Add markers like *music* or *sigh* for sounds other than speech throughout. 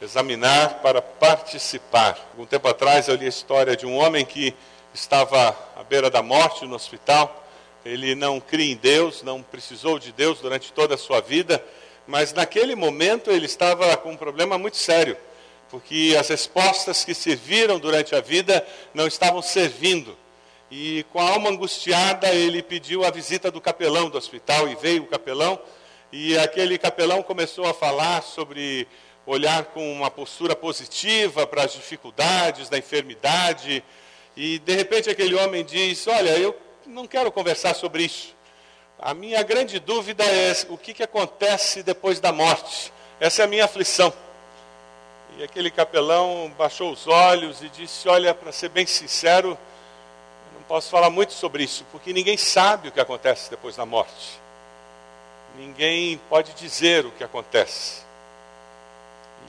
examinar para participar. Algum tempo atrás eu li a história de um homem que estava à beira da morte no hospital. Ele não cria em Deus, não precisou de Deus durante toda a sua vida, mas naquele momento ele estava com um problema muito sério, porque as respostas que serviram durante a vida não estavam servindo. E com a alma angustiada, ele pediu a visita do capelão do hospital e veio o capelão. E aquele capelão começou a falar sobre olhar com uma postura positiva para as dificuldades da enfermidade. E de repente aquele homem diz: Olha, eu não quero conversar sobre isso. A minha grande dúvida é o que, que acontece depois da morte. Essa é a minha aflição. E aquele capelão baixou os olhos e disse: Olha, para ser bem sincero, não posso falar muito sobre isso, porque ninguém sabe o que acontece depois da morte. Ninguém pode dizer o que acontece.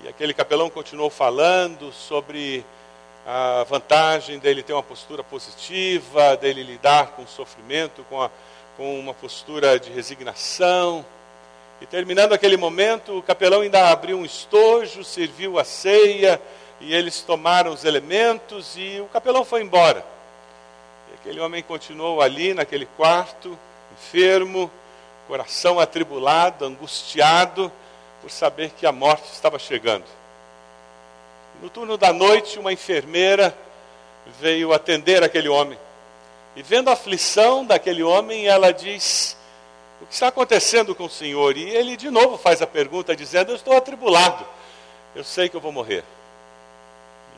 E aquele capelão continuou falando sobre a vantagem dele ter uma postura positiva, dele lidar com o sofrimento, com, a, com uma postura de resignação. E terminando aquele momento, o capelão ainda abriu um estojo, serviu a ceia, e eles tomaram os elementos, e o capelão foi embora. E aquele homem continuou ali, naquele quarto, enfermo, coração atribulado, angustiado, por saber que a morte estava chegando. No turno da noite, uma enfermeira veio atender aquele homem. E vendo a aflição daquele homem, ela diz: O que está acontecendo com o senhor? E ele de novo faz a pergunta, dizendo: Eu estou atribulado. Eu sei que eu vou morrer.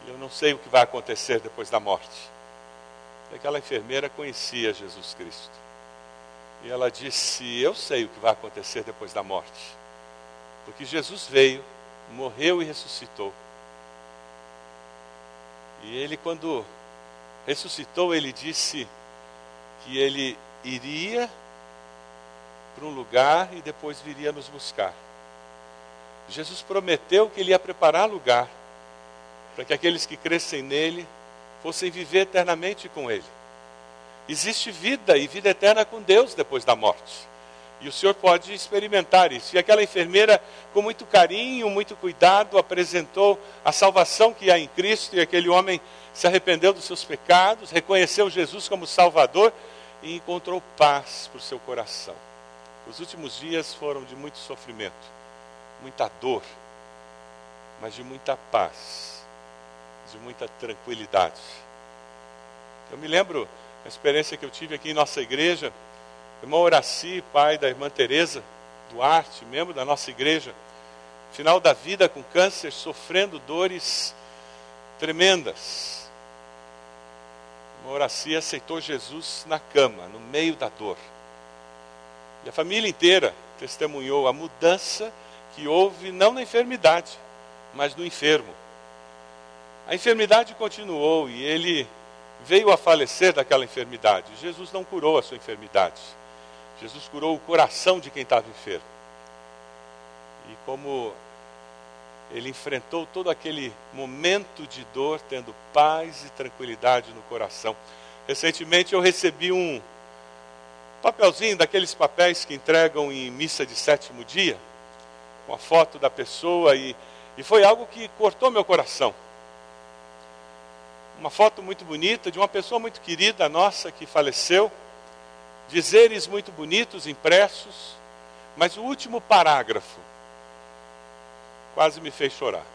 E eu não sei o que vai acontecer depois da morte. E aquela enfermeira conhecia Jesus Cristo. E ela disse: Eu sei o que vai acontecer depois da morte. Porque Jesus veio, morreu e ressuscitou. E ele, quando ressuscitou, ele disse que ele iria para um lugar e depois viria nos buscar. Jesus prometeu que ele ia preparar lugar para que aqueles que crescem nele fossem viver eternamente com ele. Existe vida e vida eterna com Deus depois da morte. E o senhor pode experimentar isso. E aquela enfermeira, com muito carinho, muito cuidado, apresentou a salvação que há em Cristo. E aquele homem se arrependeu dos seus pecados, reconheceu Jesus como Salvador e encontrou paz para o seu coração. Os últimos dias foram de muito sofrimento, muita dor, mas de muita paz, de muita tranquilidade. Eu me lembro a experiência que eu tive aqui em nossa igreja irmão Horaci, pai da irmã Teresa Duarte, membro da nossa igreja, final da vida com câncer, sofrendo dores tremendas. Irmão Horaci aceitou Jesus na cama, no meio da dor. E a família inteira testemunhou a mudança que houve não na enfermidade, mas no enfermo. A enfermidade continuou e ele veio a falecer daquela enfermidade. Jesus não curou a sua enfermidade. Jesus curou o coração de quem estava enfermo. E como ele enfrentou todo aquele momento de dor, tendo paz e tranquilidade no coração. Recentemente eu recebi um papelzinho daqueles papéis que entregam em missa de sétimo dia, com a foto da pessoa, e, e foi algo que cortou meu coração. Uma foto muito bonita de uma pessoa muito querida nossa que faleceu dizeres muito bonitos impressos, mas o último parágrafo quase me fez chorar.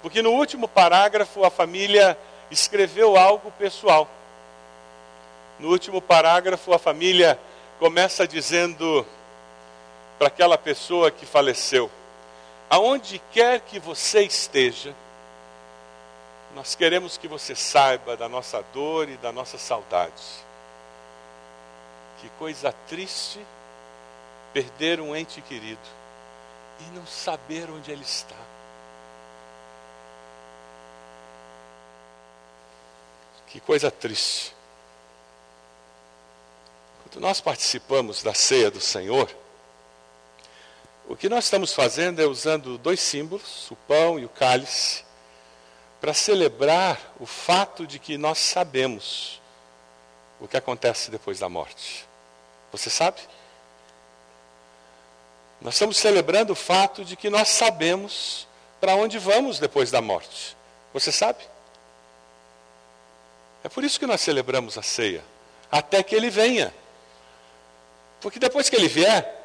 Porque no último parágrafo a família escreveu algo pessoal. No último parágrafo a família começa dizendo para aquela pessoa que faleceu: Aonde quer que você esteja, nós queremos que você saiba da nossa dor e da nossa saudade. Que coisa triste perder um ente querido e não saber onde ele está. Que coisa triste. Quando nós participamos da ceia do Senhor, o que nós estamos fazendo é usando dois símbolos, o pão e o cálice, para celebrar o fato de que nós sabemos o que acontece depois da morte. Você sabe? Nós estamos celebrando o fato de que nós sabemos para onde vamos depois da morte. Você sabe? É por isso que nós celebramos a ceia, até que ele venha. Porque depois que ele vier,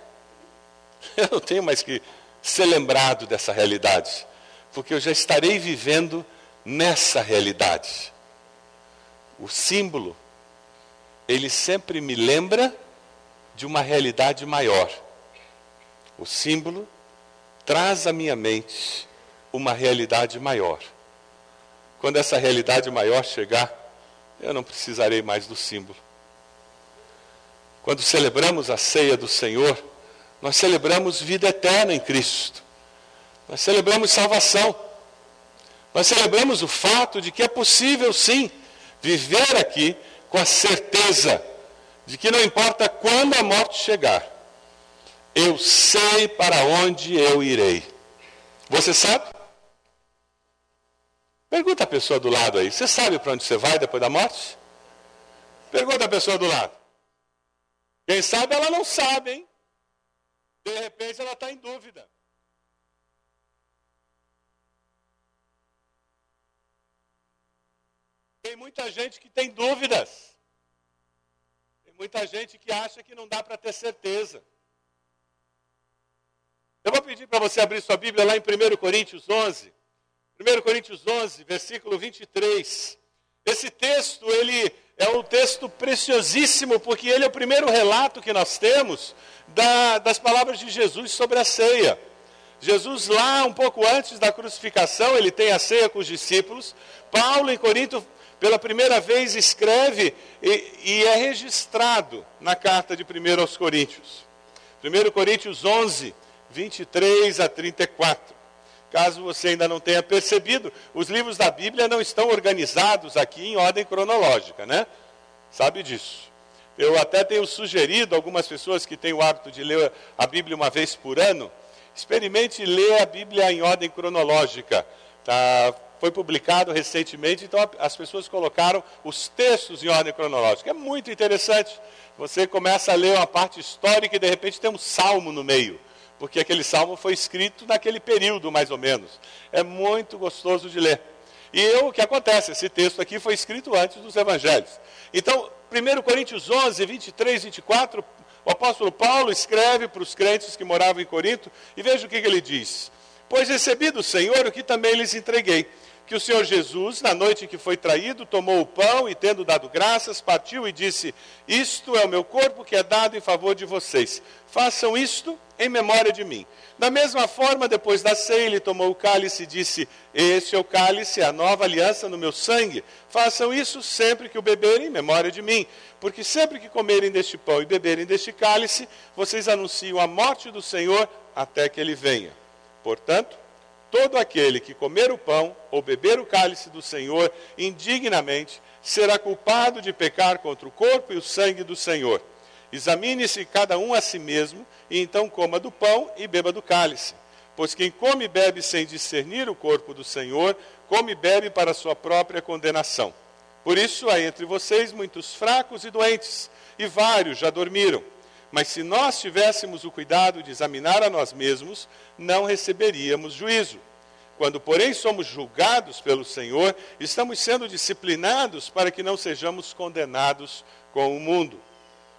*laughs* eu não tenho mais que ser lembrado dessa realidade, porque eu já estarei vivendo nessa realidade. O símbolo, ele sempre me lembra de uma realidade maior. O símbolo traz à minha mente uma realidade maior. Quando essa realidade maior chegar, eu não precisarei mais do símbolo. Quando celebramos a ceia do Senhor, nós celebramos vida eterna em Cristo. Nós celebramos salvação. Nós celebramos o fato de que é possível, sim, viver aqui com a certeza de que não importa quando a morte chegar, eu sei para onde eu irei. Você sabe? Pergunta a pessoa do lado aí: você sabe para onde você vai depois da morte? Pergunta a pessoa do lado. Quem sabe ela não sabe, hein? De repente ela está em dúvida. Tem muita gente que tem dúvidas. Muita gente que acha que não dá para ter certeza. Eu vou pedir para você abrir sua Bíblia lá em 1 Coríntios 11. 1 Coríntios 11, versículo 23. Esse texto, ele é um texto preciosíssimo, porque ele é o primeiro relato que nós temos da, das palavras de Jesus sobre a ceia. Jesus, lá um pouco antes da crucificação, ele tem a ceia com os discípulos. Paulo, em Corinto, pela primeira vez, escreve e, e é registrado na carta de 1 aos Coríntios. 1 Coríntios 11, 23 a 34. Caso você ainda não tenha percebido, os livros da Bíblia não estão organizados aqui em ordem cronológica, né? Sabe disso. Eu até tenho sugerido algumas pessoas que têm o hábito de ler a Bíblia uma vez por ano, experimente ler a Bíblia em ordem cronológica. Tá? Foi publicado recentemente, então as pessoas colocaram os textos em ordem cronológica. É muito interessante. Você começa a ler uma parte histórica e de repente tem um salmo no meio porque aquele salmo foi escrito naquele período, mais ou menos. É muito gostoso de ler. E o que acontece? Esse texto aqui foi escrito antes dos evangelhos. Então, 1 Coríntios 11, 23, 24, o apóstolo Paulo escreve para os crentes que moravam em Corinto, e veja o que, que ele diz: Pois recebi do Senhor o que também lhes entreguei que o Senhor Jesus, na noite em que foi traído, tomou o pão e, tendo dado graças, partiu e disse: Isto é o meu corpo que é dado em favor de vocês. Façam isto em memória de mim. Da mesma forma, depois da ceia, ele tomou o cálice e disse: Este é o cálice, a nova aliança no meu sangue. Façam isso sempre que o beberem em memória de mim. Porque sempre que comerem deste pão e beberem deste cálice, vocês anunciam a morte do Senhor até que ele venha. Portanto, Todo aquele que comer o pão ou beber o cálice do Senhor indignamente será culpado de pecar contra o corpo e o sangue do Senhor. Examine-se cada um a si mesmo, e então coma do pão e beba do cálice. Pois quem come e bebe sem discernir o corpo do Senhor, come e bebe para sua própria condenação. Por isso há entre vocês muitos fracos e doentes, e vários já dormiram. Mas se nós tivéssemos o cuidado de examinar a nós mesmos, não receberíamos juízo. Quando, porém, somos julgados pelo Senhor, estamos sendo disciplinados para que não sejamos condenados com o mundo.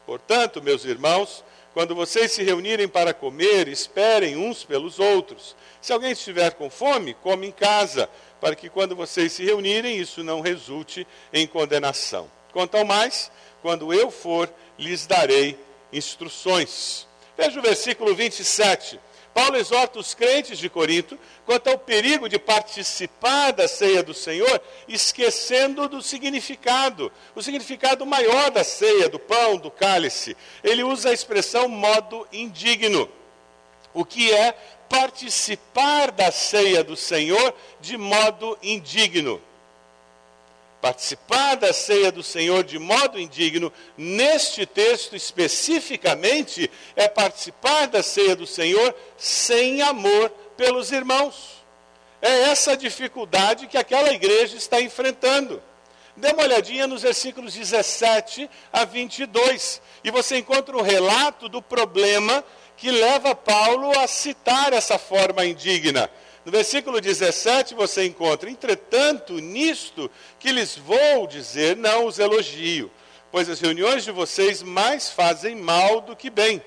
Portanto, meus irmãos, quando vocês se reunirem para comer, esperem uns pelos outros. Se alguém estiver com fome, come em casa, para que quando vocês se reunirem, isso não resulte em condenação. Quanto ao mais, quando eu for, lhes darei instruções. Veja o versículo 27. Paulo exorta os crentes de Corinto quanto ao perigo de participar da ceia do Senhor, esquecendo do significado, o significado maior da ceia, do pão, do cálice. Ele usa a expressão modo indigno, o que é participar da ceia do Senhor de modo indigno participar da ceia do Senhor de modo indigno, neste texto especificamente, é participar da ceia do Senhor sem amor pelos irmãos. É essa dificuldade que aquela igreja está enfrentando. Dê uma olhadinha nos versículos 17 a 22, e você encontra o relato do problema que leva Paulo a citar essa forma indigna. No versículo 17 você encontra: Entretanto, nisto que lhes vou dizer, não os elogio, pois as reuniões de vocês mais fazem mal do que bem.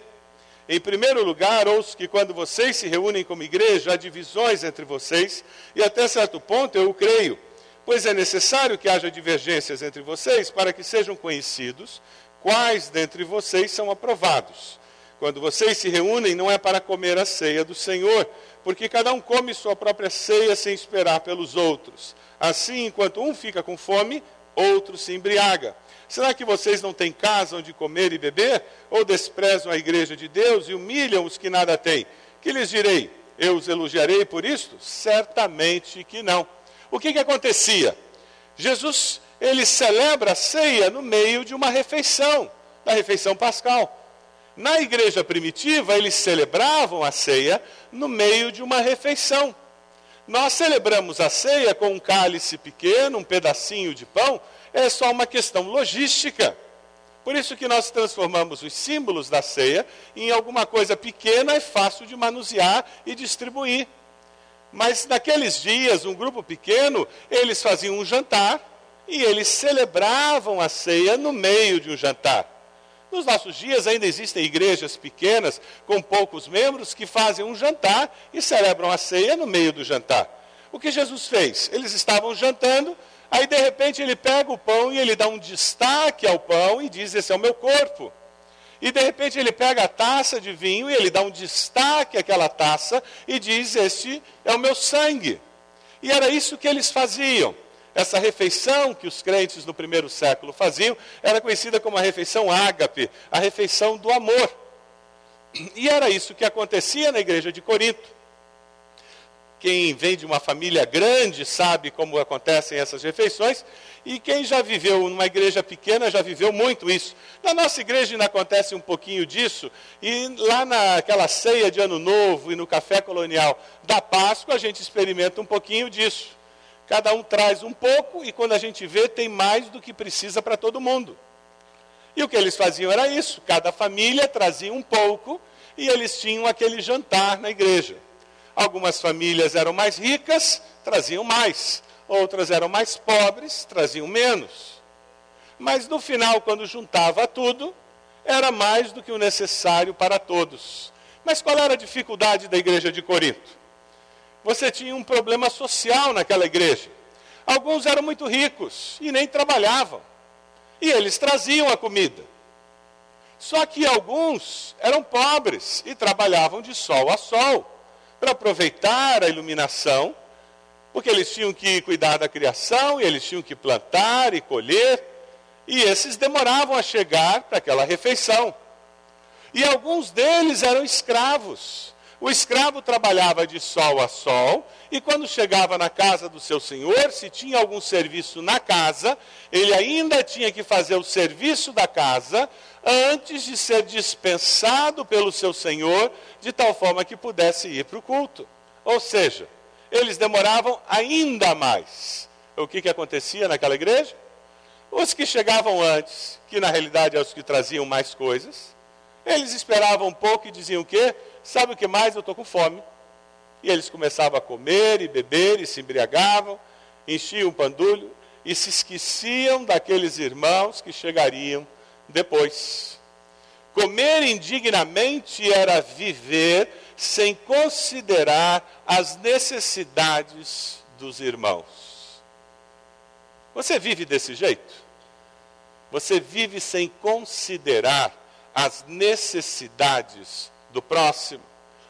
Em primeiro lugar, ouço que quando vocês se reúnem como igreja, há divisões entre vocês, e até certo ponto eu o creio, pois é necessário que haja divergências entre vocês para que sejam conhecidos quais dentre vocês são aprovados. Quando vocês se reúnem, não é para comer a ceia do Senhor, porque cada um come sua própria ceia sem esperar pelos outros. Assim, enquanto um fica com fome, outro se embriaga. Será que vocês não têm casa onde comer e beber? Ou desprezam a igreja de Deus e humilham os que nada têm? Que lhes direi? Eu os elogiarei por isto? Certamente que não. O que, que acontecia? Jesus, ele celebra a ceia no meio de uma refeição, da refeição pascal. Na igreja primitiva, eles celebravam a ceia no meio de uma refeição. Nós celebramos a ceia com um cálice pequeno, um pedacinho de pão, é só uma questão logística. Por isso que nós transformamos os símbolos da ceia em alguma coisa pequena e fácil de manusear e distribuir. Mas naqueles dias, um grupo pequeno, eles faziam um jantar e eles celebravam a ceia no meio de um jantar. Nos nossos dias ainda existem igrejas pequenas com poucos membros que fazem um jantar e celebram a ceia no meio do jantar. O que Jesus fez? Eles estavam jantando, Aí de repente ele pega o pão e ele dá um destaque ao pão e diz: Esse é o meu corpo. E de repente ele pega a taça de vinho e ele dá um destaque àquela taça e diz: Este é o meu sangue. E era isso que eles faziam. Essa refeição que os crentes no primeiro século faziam era conhecida como a refeição ágape, a refeição do amor. E era isso que acontecia na igreja de Corinto. Quem vem de uma família grande sabe como acontecem essas refeições, e quem já viveu numa igreja pequena já viveu muito isso. Na nossa igreja ainda acontece um pouquinho disso, e lá naquela ceia de Ano Novo e no café colonial da Páscoa a gente experimenta um pouquinho disso. Cada um traz um pouco, e quando a gente vê, tem mais do que precisa para todo mundo. E o que eles faziam era isso: cada família trazia um pouco, e eles tinham aquele jantar na igreja. Algumas famílias eram mais ricas, traziam mais. Outras eram mais pobres, traziam menos. Mas no final, quando juntava tudo, era mais do que o necessário para todos. Mas qual era a dificuldade da igreja de Corinto? Você tinha um problema social naquela igreja. Alguns eram muito ricos e nem trabalhavam. E eles traziam a comida. Só que alguns eram pobres e trabalhavam de sol a sol para aproveitar a iluminação, porque eles tinham que cuidar da criação, e eles tinham que plantar e colher, e esses demoravam a chegar para aquela refeição. E alguns deles eram escravos. O escravo trabalhava de sol a sol, e quando chegava na casa do seu senhor, se tinha algum serviço na casa, ele ainda tinha que fazer o serviço da casa antes de ser dispensado pelo seu senhor, de tal forma que pudesse ir para o culto. Ou seja, eles demoravam ainda mais. O que, que acontecia naquela igreja? Os que chegavam antes, que na realidade eram os que traziam mais coisas, eles esperavam um pouco e diziam o quê? Sabe o que mais? Eu estou com fome. E eles começavam a comer e beber e se embriagavam, enchiam o pandulho e se esqueciam daqueles irmãos que chegariam depois. Comer indignamente era viver sem considerar as necessidades dos irmãos. Você vive desse jeito? Você vive sem considerar as necessidades do próximo,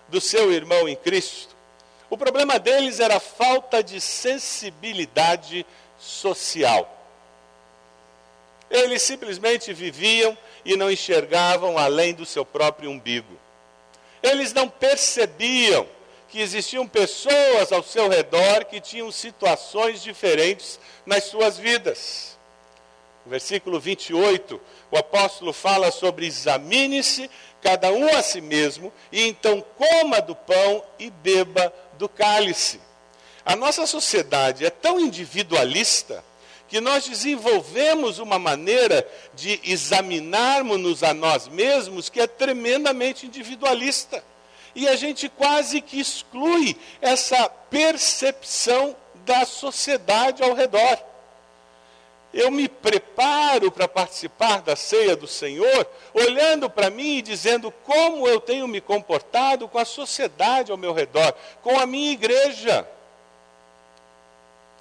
do seu irmão em Cristo? O problema deles era a falta de sensibilidade social. Eles simplesmente viviam e não enxergavam além do seu próprio umbigo. Eles não percebiam que existiam pessoas ao seu redor que tinham situações diferentes nas suas vidas. Versículo 28, o apóstolo fala sobre examine-se cada um a si mesmo, e então coma do pão e beba do cálice. A nossa sociedade é tão individualista que nós desenvolvemos uma maneira de examinarmos-nos a nós mesmos que é tremendamente individualista. E a gente quase que exclui essa percepção da sociedade ao redor. Eu me preparo para participar da ceia do Senhor, olhando para mim e dizendo como eu tenho me comportado com a sociedade ao meu redor, com a minha igreja.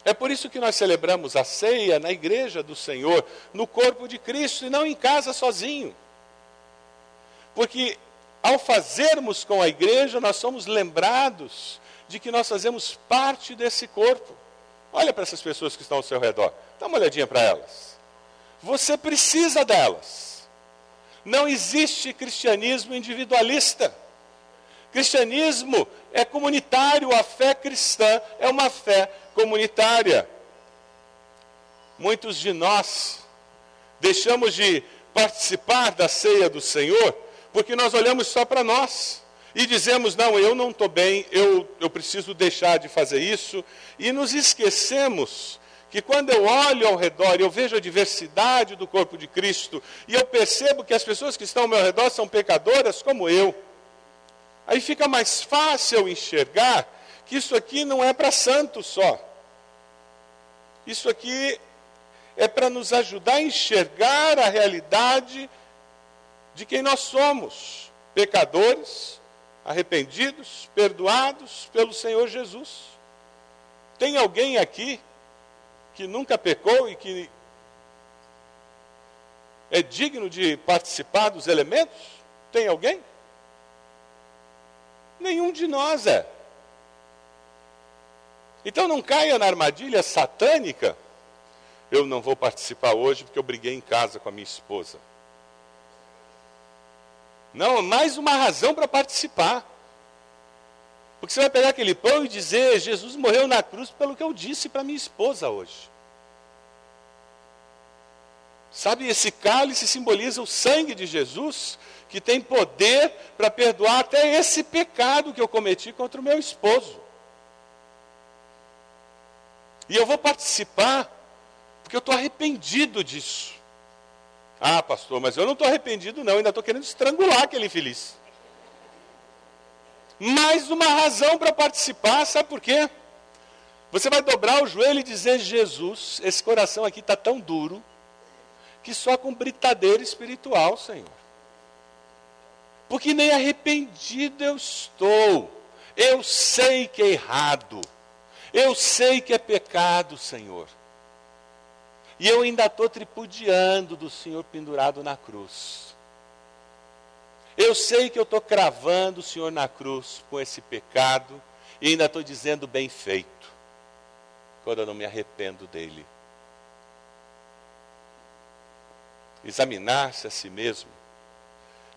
É por isso que nós celebramos a ceia na igreja do Senhor, no corpo de Cristo, e não em casa sozinho. Porque ao fazermos com a igreja, nós somos lembrados de que nós fazemos parte desse corpo. Olha para essas pessoas que estão ao seu redor, dá uma olhadinha para elas. Você precisa delas. Não existe cristianismo individualista. Cristianismo é comunitário, a fé cristã é uma fé comunitária. Muitos de nós deixamos de participar da ceia do Senhor porque nós olhamos só para nós e dizemos: não, eu não estou bem, eu, eu preciso deixar de fazer isso, e nos esquecemos que quando eu olho ao redor e eu vejo a diversidade do corpo de Cristo, e eu percebo que as pessoas que estão ao meu redor são pecadoras como eu, aí fica mais fácil enxergar que isso aqui não é para santos só. Isso aqui é para nos ajudar a enxergar a realidade de quem nós somos, pecadores, arrependidos, perdoados pelo Senhor Jesus. Tem alguém aqui que nunca pecou e que é digno de participar dos elementos? Tem alguém? Nenhum de nós é. Então não caia na armadilha satânica. Eu não vou participar hoje porque eu briguei em casa com a minha esposa. Não, mais uma razão para participar. Porque você vai pegar aquele pão e dizer: Jesus morreu na cruz pelo que eu disse para minha esposa hoje. Sabe, esse cálice simboliza o sangue de Jesus, que tem poder para perdoar até esse pecado que eu cometi contra o meu esposo. E eu vou participar, porque eu estou arrependido disso. Ah, pastor, mas eu não estou arrependido, não, ainda estou querendo estrangular aquele infeliz. Mais uma razão para participar, sabe por quê? Você vai dobrar o joelho e dizer: Jesus, esse coração aqui está tão duro, que só com britadeira espiritual, Senhor. Porque nem arrependido eu estou. Eu sei que é errado. Eu sei que é pecado, Senhor. E eu ainda estou tripudiando do Senhor pendurado na cruz. Eu sei que eu estou cravando o Senhor na cruz com esse pecado e ainda estou dizendo bem feito, quando eu não me arrependo dele. Examinar-se a si mesmo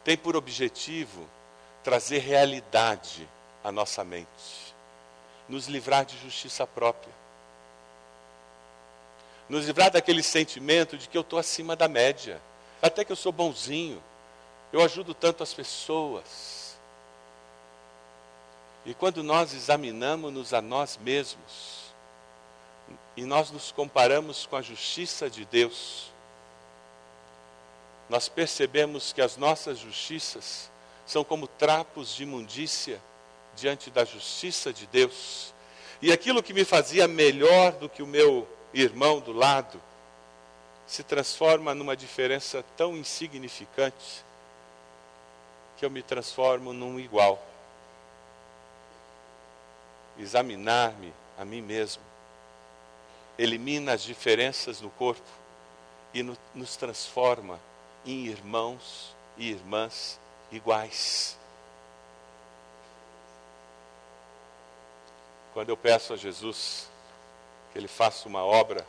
tem por objetivo trazer realidade à nossa mente, nos livrar de justiça própria nos livrar daquele sentimento de que eu estou acima da média, até que eu sou bonzinho, eu ajudo tanto as pessoas. E quando nós examinamos-nos a nós mesmos, e nós nos comparamos com a justiça de Deus, nós percebemos que as nossas justiças são como trapos de imundícia diante da justiça de Deus. E aquilo que me fazia melhor do que o meu irmão do lado se transforma numa diferença tão insignificante que eu me transformo num igual. Examinar-me a mim mesmo elimina as diferenças no corpo e no, nos transforma em irmãos e irmãs iguais. Quando eu peço a Jesus ele faça uma obra,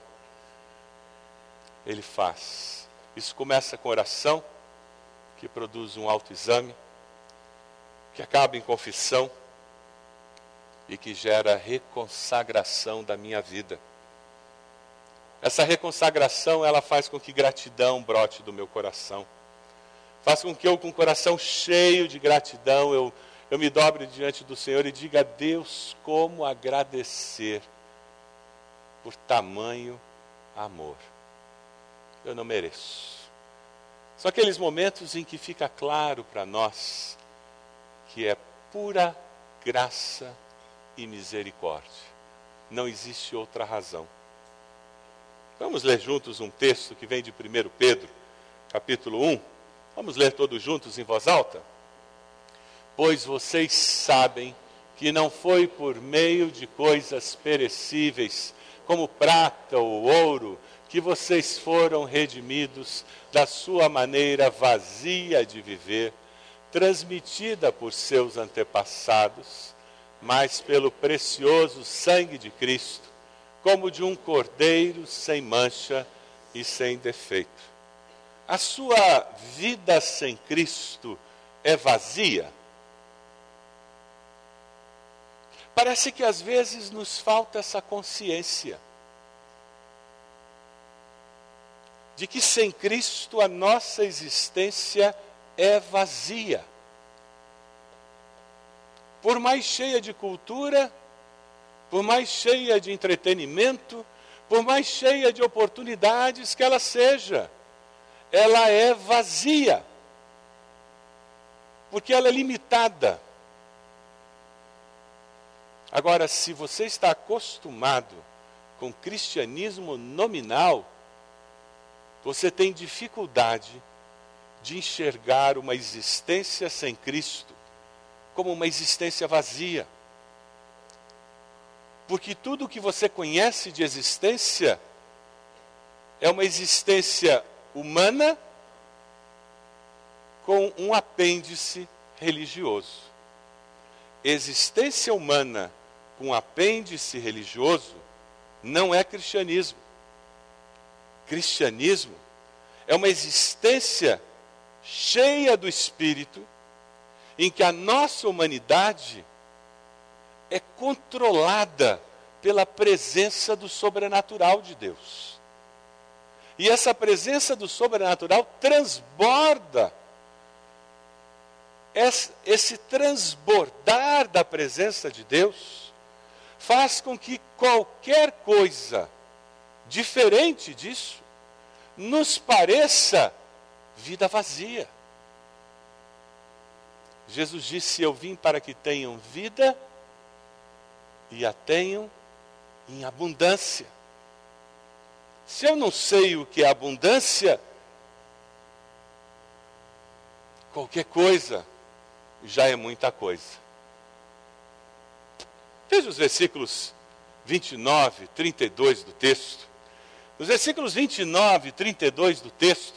ele faz. Isso começa com oração, que produz um autoexame, que acaba em confissão e que gera reconsagração da minha vida. Essa reconsagração, ela faz com que gratidão brote do meu coração. Faz com que eu, com o coração cheio de gratidão, eu, eu me dobre diante do Senhor e diga Deus como agradecer por tamanho amor. Eu não mereço. São aqueles momentos em que fica claro para nós que é pura graça e misericórdia. Não existe outra razão. Vamos ler juntos um texto que vem de 1 Pedro, capítulo 1. Vamos ler todos juntos em voz alta? Pois vocês sabem que não foi por meio de coisas perecíveis, como prata ou ouro, que vocês foram redimidos da sua maneira vazia de viver, transmitida por seus antepassados, mas pelo precioso sangue de Cristo, como de um cordeiro sem mancha e sem defeito. A sua vida sem Cristo é vazia? Parece que às vezes nos falta essa consciência de que sem Cristo a nossa existência é vazia. Por mais cheia de cultura, por mais cheia de entretenimento, por mais cheia de oportunidades que ela seja, ela é vazia. Porque ela é limitada. Agora, se você está acostumado com cristianismo nominal, você tem dificuldade de enxergar uma existência sem Cristo como uma existência vazia. Porque tudo que você conhece de existência é uma existência humana com um apêndice religioso. Existência humana com apêndice religioso não é cristianismo cristianismo é uma existência cheia do Espírito, em que a nossa humanidade é controlada pela presença do sobrenatural de Deus. E essa presença do sobrenatural transborda. Esse transbordar da presença de Deus faz com que qualquer coisa diferente disso, nos pareça vida vazia. Jesus disse: Eu vim para que tenham vida e a tenham em abundância. Se eu não sei o que é abundância, qualquer coisa já é muita coisa. Veja os versículos 29, 32 do texto. Nos versículos 29 e 32 do texto,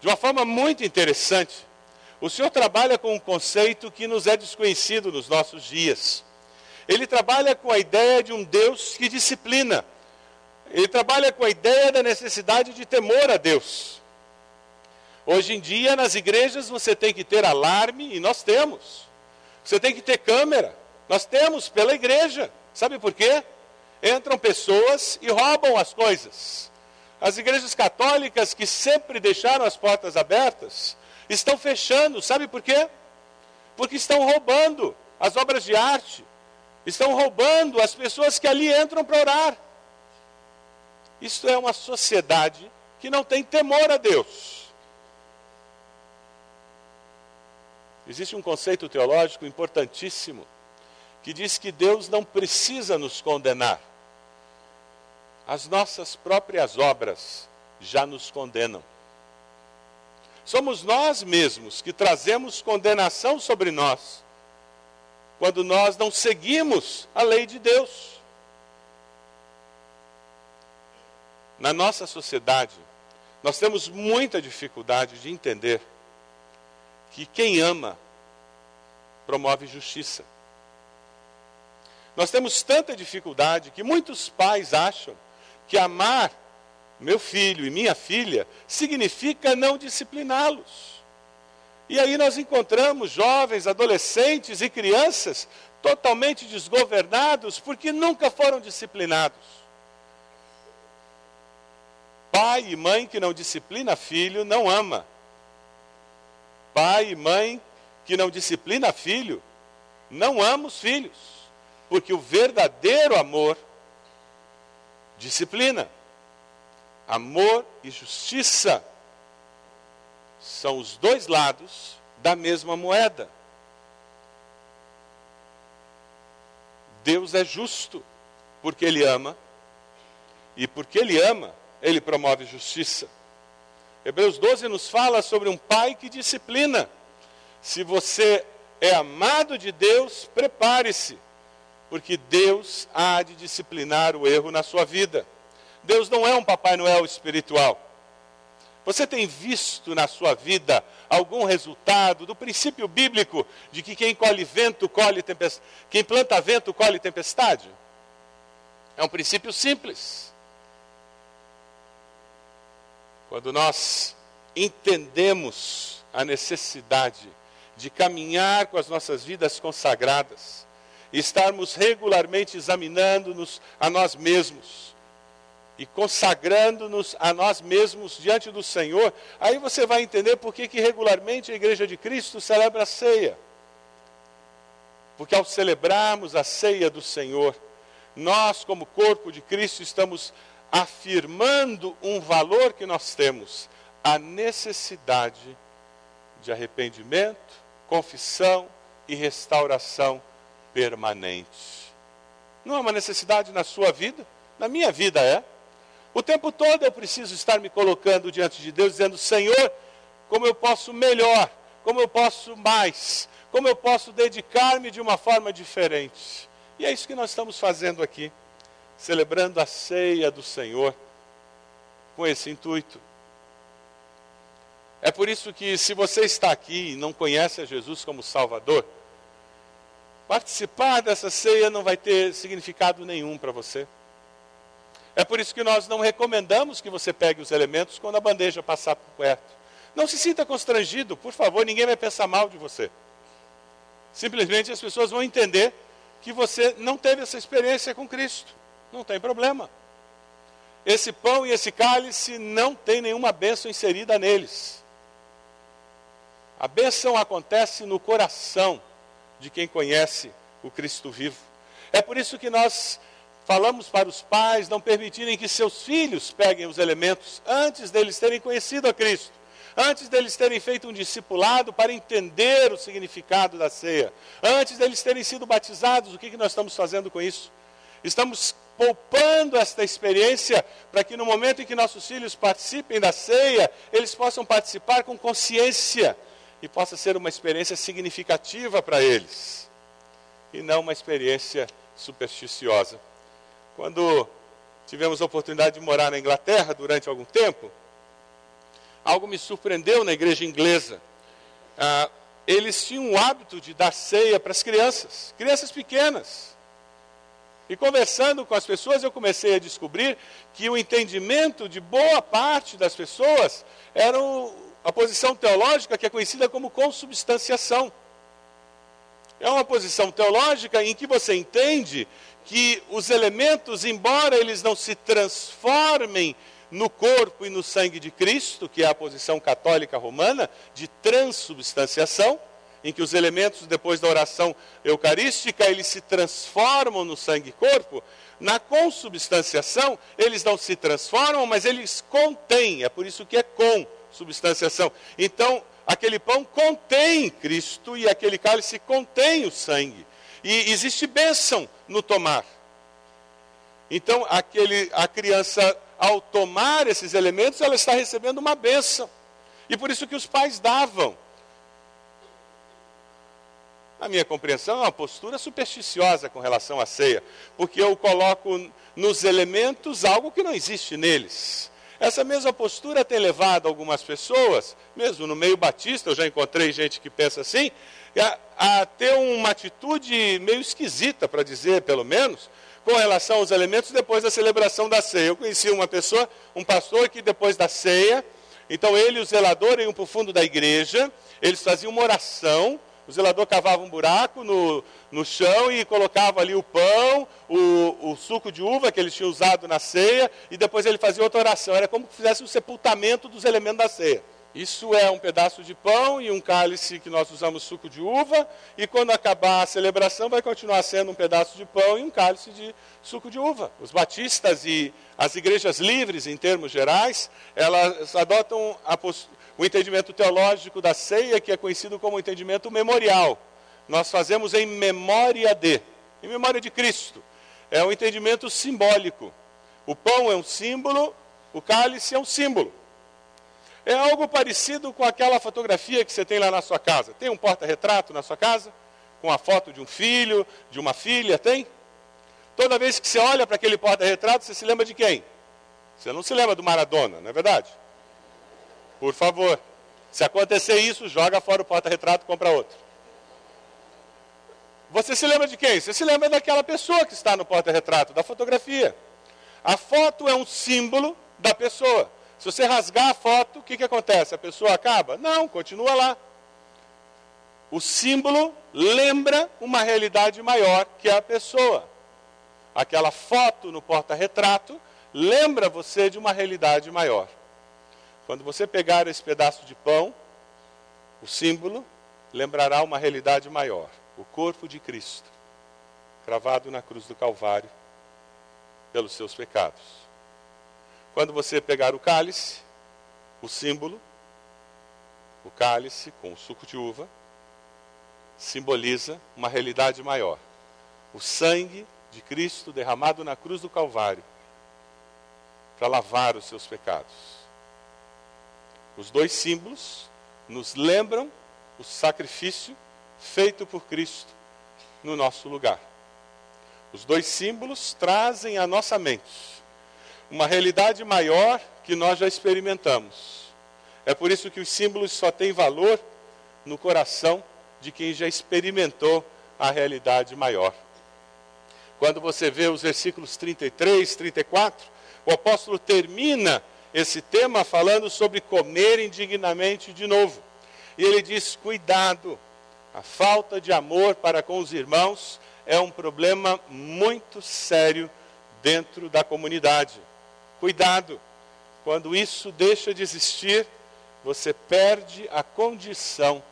de uma forma muito interessante, o Senhor trabalha com um conceito que nos é desconhecido nos nossos dias. Ele trabalha com a ideia de um Deus que disciplina. Ele trabalha com a ideia da necessidade de temor a Deus. Hoje em dia, nas igrejas, você tem que ter alarme, e nós temos. Você tem que ter câmera. Nós temos pela igreja. Sabe por quê? entram pessoas e roubam as coisas. As igrejas católicas que sempre deixaram as portas abertas estão fechando, sabe por quê? Porque estão roubando as obras de arte, estão roubando as pessoas que ali entram para orar. Isto é uma sociedade que não tem temor a Deus. Existe um conceito teológico importantíssimo que diz que Deus não precisa nos condenar. As nossas próprias obras já nos condenam. Somos nós mesmos que trazemos condenação sobre nós quando nós não seguimos a lei de Deus. Na nossa sociedade, nós temos muita dificuldade de entender que quem ama promove justiça. Nós temos tanta dificuldade que muitos pais acham que amar meu filho e minha filha significa não discipliná-los. E aí nós encontramos jovens, adolescentes e crianças totalmente desgovernados porque nunca foram disciplinados. Pai e mãe que não disciplina filho não ama. Pai e mãe que não disciplina filho não ama os filhos, porque o verdadeiro amor disciplina. Amor e justiça são os dois lados da mesma moeda. Deus é justo, porque Ele ama, e porque Ele ama, Ele promove justiça. Hebreus 12 nos fala sobre um pai que disciplina. Se você é amado de Deus, prepare-se, porque Deus há de disciplinar o erro na sua vida. Deus não é um Papai Noel espiritual. Você tem visto na sua vida algum resultado do princípio bíblico de que quem colhe vento, colhe tempestade, quem planta vento, colhe tempestade? É um princípio simples. Quando nós entendemos a necessidade de caminhar com as nossas vidas consagradas, estarmos regularmente examinando-nos a nós mesmos e consagrando-nos a nós mesmos diante do Senhor, aí você vai entender por que, regularmente a Igreja de Cristo celebra a ceia. Porque ao celebrarmos a ceia do Senhor, nós, como corpo de Cristo, estamos afirmando um valor que nós temos, a necessidade de arrependimento, confissão e restauração permanente. Não é uma necessidade na sua vida? Na minha vida é. O tempo todo eu preciso estar me colocando diante de Deus, dizendo: Senhor, como eu posso melhor, como eu posso mais, como eu posso dedicar-me de uma forma diferente. E é isso que nós estamos fazendo aqui celebrando a ceia do Senhor com esse intuito. É por isso que, se você está aqui e não conhece a Jesus como Salvador, participar dessa ceia não vai ter significado nenhum para você. É por isso que nós não recomendamos que você pegue os elementos quando a bandeja passar por perto. Não se sinta constrangido, por favor, ninguém vai pensar mal de você. Simplesmente as pessoas vão entender que você não teve essa experiência com Cristo. Não tem problema. Esse pão e esse cálice não tem nenhuma bênção inserida neles. A bênção acontece no coração de quem conhece o Cristo vivo. É por isso que nós falamos para os pais não permitirem que seus filhos peguem os elementos antes deles terem conhecido a Cristo, antes deles terem feito um discipulado para entender o significado da ceia, antes deles terem sido batizados. O que, que nós estamos fazendo com isso? Estamos poupando esta experiência para que no momento em que nossos filhos participem da ceia, eles possam participar com consciência e possa ser uma experiência significativa para eles e não uma experiência supersticiosa. Quando tivemos a oportunidade de morar na Inglaterra durante algum tempo, algo me surpreendeu na igreja inglesa. Ah, eles tinham o hábito de dar ceia para as crianças, crianças pequenas. E conversando com as pessoas, eu comecei a descobrir que o entendimento de boa parte das pessoas era a posição teológica que é conhecida como consubstanciação. É uma posição teológica em que você entende que os elementos, embora eles não se transformem no corpo e no sangue de Cristo, que é a posição católica romana de transubstanciação, em que os elementos depois da oração eucarística eles se transformam no sangue e corpo, na consubstanciação eles não se transformam, mas eles contêm, é por isso que é consubstanciação. Então, aquele pão contém Cristo e aquele cálice contém o sangue. E existe bênção no tomar. Então, aquele, a criança, ao tomar esses elementos, ela está recebendo uma bênção. E por isso que os pais davam a minha compreensão, é uma postura supersticiosa com relação à ceia, porque eu coloco nos elementos algo que não existe neles. Essa mesma postura tem levado algumas pessoas, mesmo no meio batista, eu já encontrei gente que pensa assim, a, a ter uma atitude meio esquisita, para dizer pelo menos, com relação aos elementos depois da celebração da ceia. Eu conheci uma pessoa, um pastor, que depois da ceia, então ele e o zelador iam para o fundo da igreja, eles faziam uma oração o zelador cavava um buraco no, no chão e colocava ali o pão, o, o suco de uva que eles tinham usado na ceia, e depois ele fazia outra oração. Era como se fizesse o sepultamento dos elementos da ceia. Isso é um pedaço de pão e um cálice que nós usamos suco de uva, e quando acabar a celebração vai continuar sendo um pedaço de pão e um cálice de suco de uva. Os batistas e as igrejas livres, em termos gerais, elas adotam o entendimento teológico da ceia, que é conhecido como entendimento memorial. Nós fazemos em memória de. em memória de Cristo. É um entendimento simbólico. O pão é um símbolo, o cálice é um símbolo. É algo parecido com aquela fotografia que você tem lá na sua casa. Tem um porta-retrato na sua casa? Com a foto de um filho, de uma filha? Tem? Toda vez que você olha para aquele porta-retrato, você se lembra de quem? Você não se lembra do Maradona, não é verdade? Por favor. Se acontecer isso, joga fora o porta-retrato e compra outro. Você se lembra de quem? Você se lembra daquela pessoa que está no porta-retrato, da fotografia. A foto é um símbolo da pessoa. Se você rasgar a foto, o que, que acontece? A pessoa acaba? Não, continua lá. O símbolo lembra uma realidade maior que a pessoa. Aquela foto no porta-retrato lembra você de uma realidade maior. Quando você pegar esse pedaço de pão, o símbolo lembrará uma realidade maior: o corpo de Cristo, cravado na cruz do Calvário pelos seus pecados. Quando você pegar o cálice, o símbolo, o cálice com o suco de uva, simboliza uma realidade maior. O sangue de Cristo derramado na cruz do Calvário para lavar os seus pecados. Os dois símbolos nos lembram o sacrifício feito por Cristo no nosso lugar. Os dois símbolos trazem à nossa mente uma realidade maior que nós já experimentamos. É por isso que os símbolos só têm valor no coração de quem já experimentou a realidade maior. Quando você vê os versículos 33, 34, o apóstolo termina esse tema falando sobre comer indignamente de novo. E ele diz: cuidado, a falta de amor para com os irmãos é um problema muito sério dentro da comunidade. Cuidado, quando isso deixa de existir, você perde a condição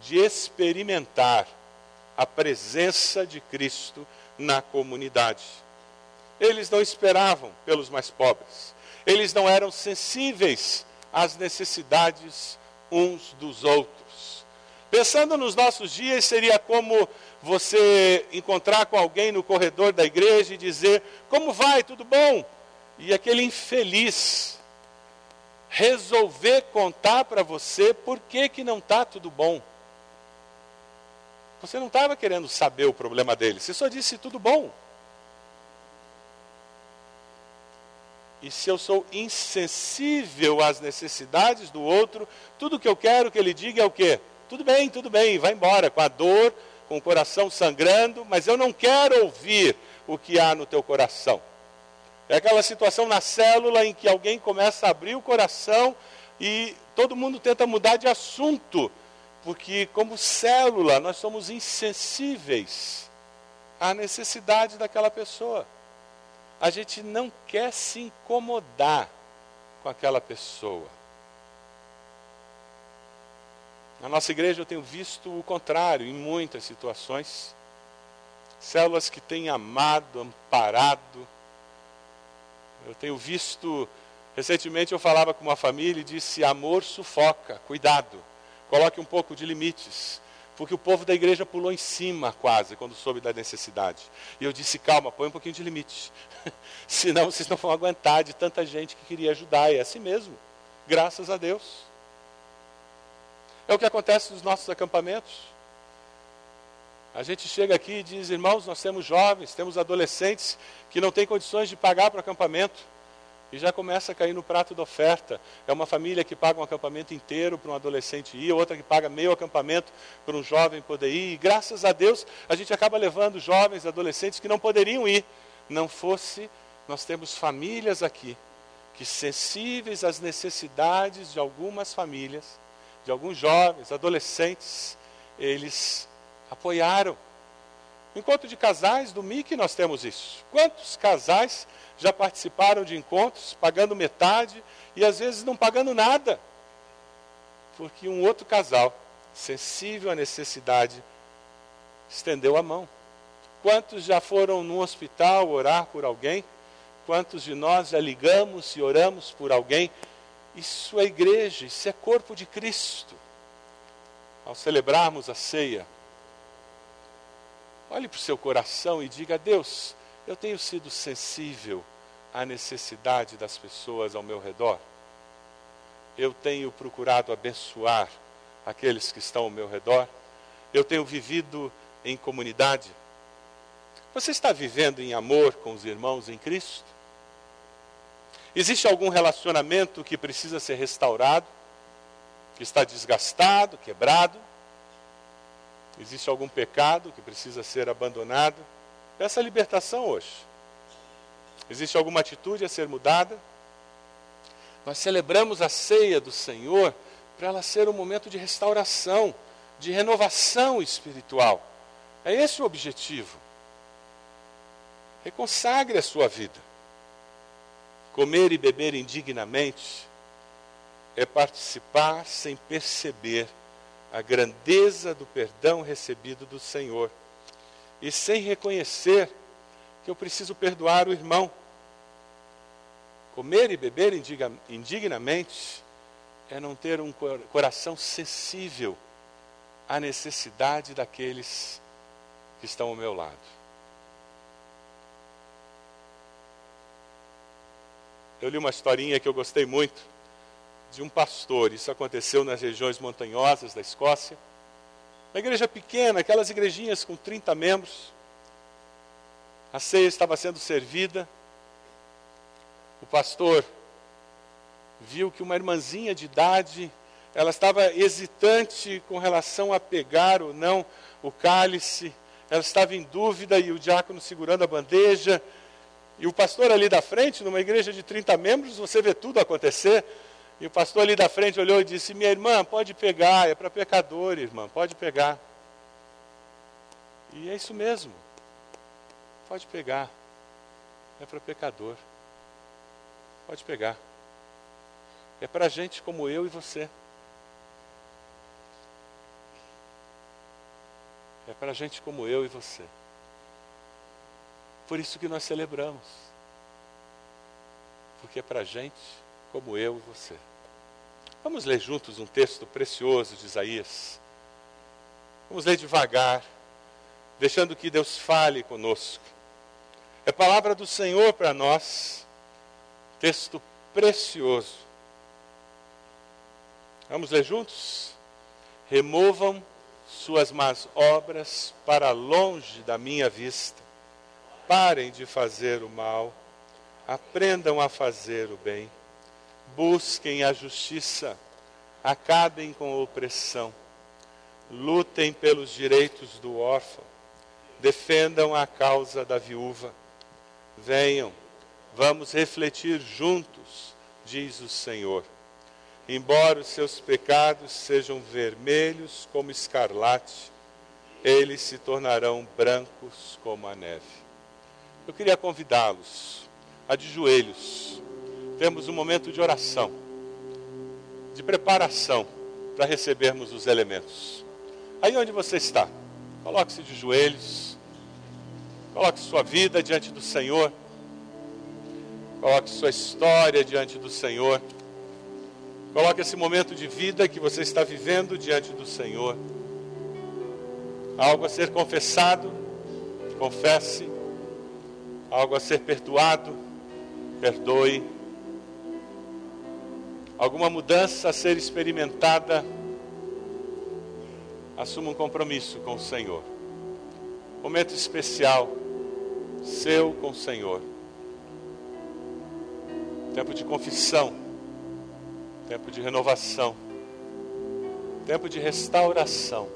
de experimentar a presença de Cristo na comunidade. Eles não esperavam pelos mais pobres, eles não eram sensíveis às necessidades uns dos outros. Pensando nos nossos dias, seria como você encontrar com alguém no corredor da igreja e dizer: Como vai? Tudo bom? e aquele infeliz resolver contar para você por que, que não está tudo bom. Você não estava querendo saber o problema dele, você só disse tudo bom. E se eu sou insensível às necessidades do outro, tudo que eu quero que ele diga é o quê? Tudo bem, tudo bem, vai embora, com a dor, com o coração sangrando, mas eu não quero ouvir o que há no teu coração. É aquela situação na célula em que alguém começa a abrir o coração e todo mundo tenta mudar de assunto, porque, como célula, nós somos insensíveis à necessidade daquela pessoa. A gente não quer se incomodar com aquela pessoa. Na nossa igreja eu tenho visto o contrário em muitas situações. Células que têm amado, amparado, eu tenho visto, recentemente eu falava com uma família e disse: amor sufoca, cuidado, coloque um pouco de limites. Porque o povo da igreja pulou em cima quase quando soube da necessidade. E eu disse: calma, põe um pouquinho de limite. *laughs* Senão vocês não vão aguentar de tanta gente que queria ajudar. É assim mesmo. Graças a Deus. É o que acontece nos nossos acampamentos. A gente chega aqui e diz, irmãos, nós temos jovens, temos adolescentes que não têm condições de pagar para o acampamento. E já começa a cair no prato da oferta. É uma família que paga um acampamento inteiro para um adolescente ir, outra que paga meio acampamento para um jovem poder ir. E graças a Deus, a gente acaba levando jovens, adolescentes que não poderiam ir. Não fosse, nós temos famílias aqui que sensíveis às necessidades de algumas famílias, de alguns jovens, adolescentes, eles apoiaram. Encontro de casais do MIC nós temos isso. Quantos casais já participaram de encontros pagando metade e às vezes não pagando nada? Porque um outro casal, sensível à necessidade, estendeu a mão. Quantos já foram no hospital orar por alguém? Quantos de nós já ligamos e oramos por alguém? Isso é igreja, isso é corpo de Cristo. Ao celebrarmos a ceia, Olhe para o seu coração e diga: Deus, eu tenho sido sensível à necessidade das pessoas ao meu redor. Eu tenho procurado abençoar aqueles que estão ao meu redor. Eu tenho vivido em comunidade. Você está vivendo em amor com os irmãos em Cristo? Existe algum relacionamento que precisa ser restaurado, que está desgastado, quebrado? Existe algum pecado que precisa ser abandonado? Peça libertação hoje. Existe alguma atitude a ser mudada? Nós celebramos a ceia do Senhor para ela ser um momento de restauração, de renovação espiritual. É esse o objetivo. Reconsagre a sua vida. Comer e beber indignamente é participar sem perceber a grandeza do perdão recebido do Senhor e sem reconhecer que eu preciso perdoar o irmão. Comer e beber indignamente é não ter um coração sensível à necessidade daqueles que estão ao meu lado. Eu li uma historinha que eu gostei muito de um pastor. Isso aconteceu nas regiões montanhosas da Escócia. Uma igreja pequena, aquelas igrejinhas com 30 membros. A ceia estava sendo servida. O pastor viu que uma irmãzinha de idade, ela estava hesitante com relação a pegar ou não o cálice. Ela estava em dúvida e o diácono segurando a bandeja. E o pastor ali da frente, numa igreja de 30 membros, você vê tudo acontecer. E o pastor ali da frente olhou e disse: Minha irmã, pode pegar, é para pecador, irmã, pode pegar. E é isso mesmo. Pode pegar. É para pecador. Pode pegar. É para gente como eu e você. É para gente como eu e você. Por isso que nós celebramos. Porque é para gente como eu e você. Vamos ler juntos um texto precioso de Isaías. Vamos ler devagar, deixando que Deus fale conosco. É palavra do Senhor para nós, texto precioso. Vamos ler juntos? Removam suas más obras para longe da minha vista Parem de fazer o mal, aprendam a fazer o bem, busquem a justiça, acabem com a opressão, lutem pelos direitos do órfão, defendam a causa da viúva. Venham, vamos refletir juntos, diz o Senhor. Embora os seus pecados sejam vermelhos como escarlate, eles se tornarão brancos como a neve. Eu queria convidá-los a de joelhos. Temos um momento de oração, de preparação para recebermos os elementos. Aí onde você está, coloque-se de joelhos, coloque sua vida diante do Senhor, coloque sua história diante do Senhor, coloque esse momento de vida que você está vivendo diante do Senhor. Algo a ser confessado, confesse algo a ser perdoado, perdoe. Alguma mudança a ser experimentada, assuma um compromisso com o Senhor. Momento especial, seu com o Senhor. Tempo de confissão, tempo de renovação, tempo de restauração,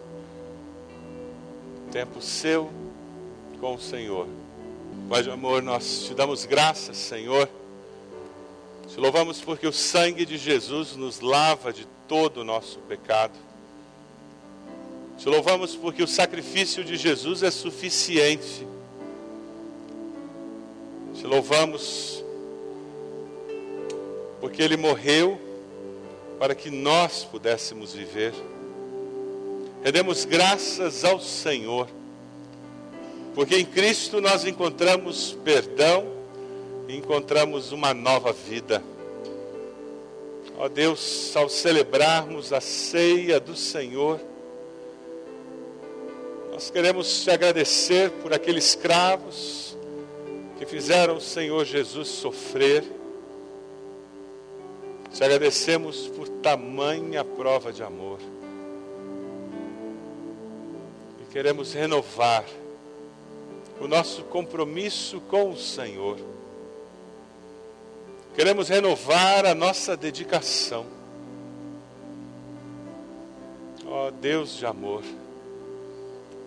tempo seu com o Senhor. Pai de amor, nós te damos graças, Senhor. Te louvamos porque o sangue de Jesus nos lava de todo o nosso pecado. Te louvamos porque o sacrifício de Jesus é suficiente. Te louvamos porque ele morreu para que nós pudéssemos viver. Rendemos graças ao Senhor porque em Cristo nós encontramos perdão e encontramos uma nova vida. Ó Deus, ao celebrarmos a ceia do Senhor, Nós queremos te agradecer por aqueles escravos que fizeram o Senhor Jesus sofrer. Te agradecemos por tamanha prova de amor. E queremos renovar o nosso compromisso com o Senhor. Queremos renovar a nossa dedicação. Ó oh, Deus de amor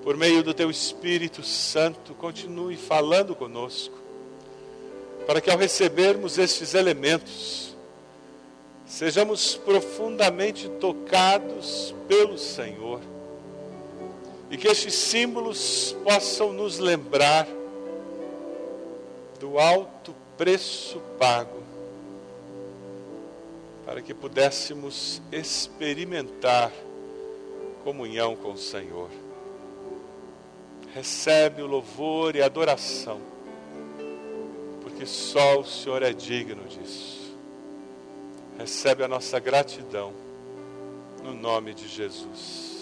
por meio do teu Espírito Santo, continue falando conosco, para que ao recebermos estes elementos, sejamos profundamente tocados pelo Senhor e que estes símbolos possam nos lembrar do alto preço pago para que pudéssemos experimentar comunhão com o Senhor recebe o louvor e a adoração, porque só o Senhor é digno disso. Recebe a nossa gratidão, no nome de Jesus.